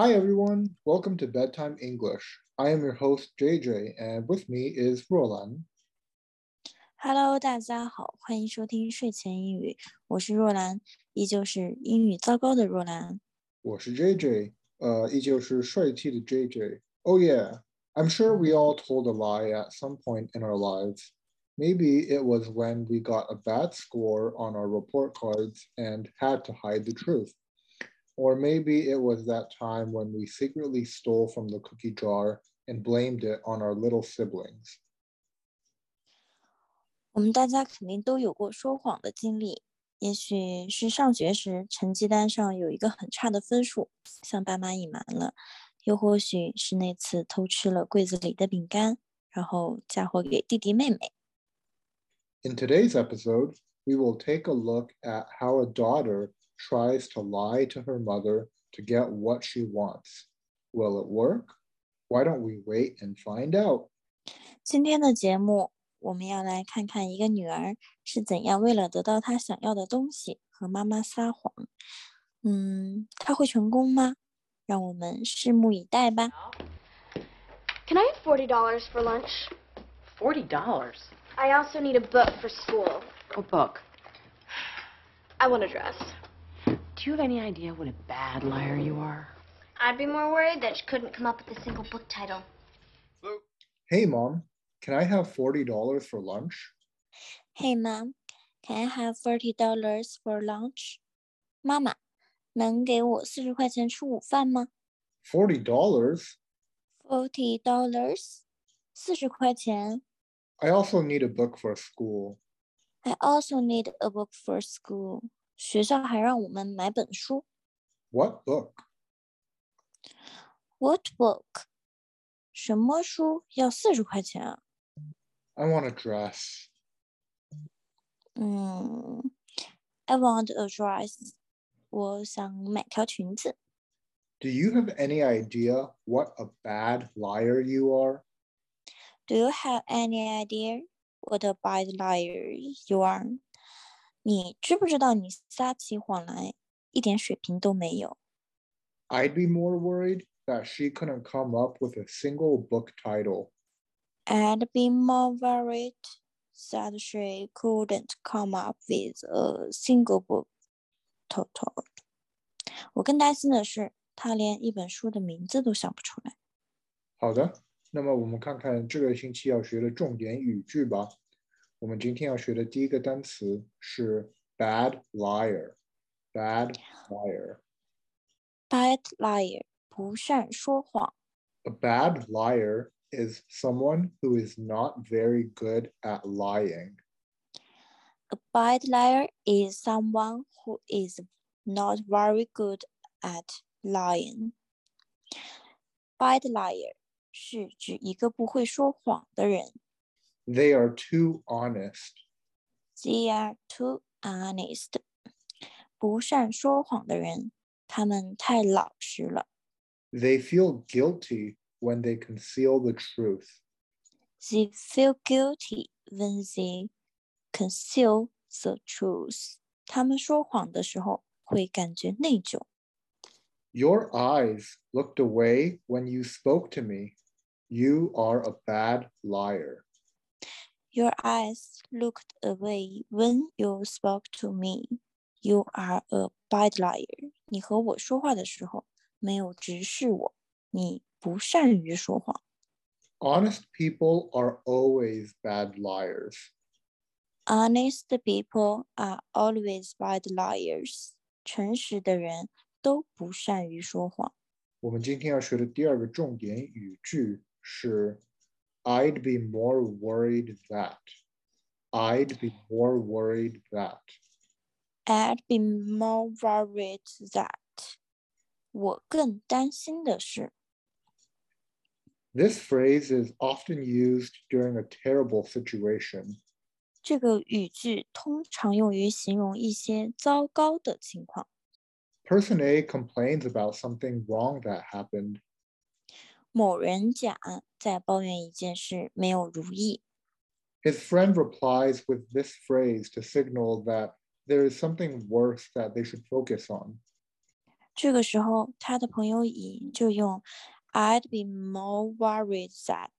Hi, everyone. Welcome to Bedtime English. I am your host, JJ, and with me is Roland. Hello，大家好，欢迎收听睡前英语，我是若兰，依旧是英语糟糕的若兰。我是 JJ，呃，依旧是帅气的 JJ。Oh yeah, I'm sure we all told a lie at some point in our lives. Maybe it was when we got a bad score on our report cards and had to hide the truth. Or maybe it was that time when we secretly stole from the cookie jar and blamed it on our little siblings. 我们大家肯定都有过说谎的经历，也许是上学时成绩单上有一个很差的分数，向爸妈隐瞒了；又或许是那次偷吃了柜子里的饼干，然后嫁祸给弟弟妹妹。In today's episode, we will take a look at how a daughter tries to lie to her mother to get what she wants. Will it work? Why don't we wait and find out? 今天的节目，我们要来看看一个女儿是怎样为了得到她想要的东西和妈妈撒谎。嗯，她会成功吗？让我们拭目以待吧。Can I have forty dollars for lunch? Forty dollars. I also need a book for school. What book? I want a dress. Do you have any idea what a bad liar you are? I'd be more worried that she couldn't come up with a single book title. Hey, Mom, can I have $40 for lunch? Hey, mom, can I have forty dollars for lunch? 妈妈，能给我四十块钱吃午饭吗$40? ？Forty dollars，四十块钱。 I also need a book for school. I also need a book for school。 学校还让我们买本书。 What book? What book？什么书要四十块钱啊？ I want a dress. 嗯，I want a dress。我想买条裙子。 Do you have any idea what a bad liar you are? Do you have any idea what a bad liar you are？ 你知不知道你撒起谎来一点水平都没有？I'd be more worried that she couldn't come up with a single book title. I'd be more worried that she couldn't come up with a single book title。我更担心的是，她连一本书的名字都想不出来。好的，那么我们看看这个星期要学的重点语句吧。我们今天要学的第一个单词是 bad liar。bad liar。 Bad liar，不善说谎。 A bad liar is someone who is not very good at lying. A bad liar is someone who is not very good at lying. Bad liar 是指一个不会说谎的人。 They are too honest. They are too honest. 不善说谎的人，他们太老实了。 They feel guilty when they conceal the truth. They feel guilty when they conceal the truth. 他们说谎的时候会感觉内疚。 Your eyes looked away when you spoke to me. You are a bad liar. Your eyes looked away when you spoke to me. You are a bad liar. 你和我说话的时候没有直视我，你不善于说谎。 Honest people are always bad liars. Honest people are always bad liars. 诚实的人都不善于说谎。我们今天要学的第二个重点语句是 I'd be more worried that. I'd be more worried that. I'd be more worried that. 我更担心的是。 This phrase is often used during a terrible situation. 这个语句通常用于形容一些糟糕的情况。 Person A complains about something wrong that happened. 某人甲 在抱怨一件事没有如意， His friend replies with this phrase to signal that there is something worse that they should focus on. 这个时候，他的朋友乙就用 "I'd be more worried that"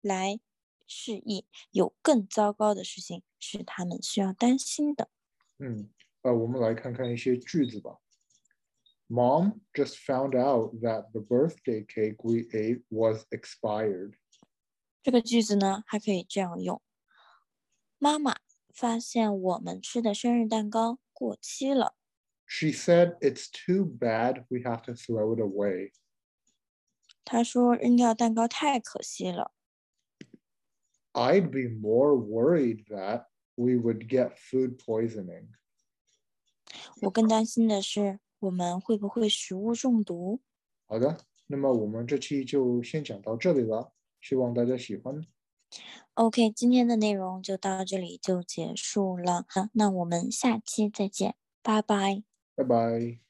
来示意有更糟糕的事情是他们需要担心的。嗯，呃，我们来看看一些句子吧。 Mom just found out that the birthday cake we ate was expired. 这个句子呢，还可以这样用：妈妈发现我们吃的生日蛋糕过期了。 She said it's too bad we have to throw it away. 她说扔掉蛋糕太可惜了。 I'd be more worried that we would get food poisoning. 我更担心的是， 我们会不会食物中毒？好的，那么我们这期就先讲到这里了，希望大家喜欢。OK，今天的内容就到这里就结束了。那我们下期再见，拜拜。拜拜。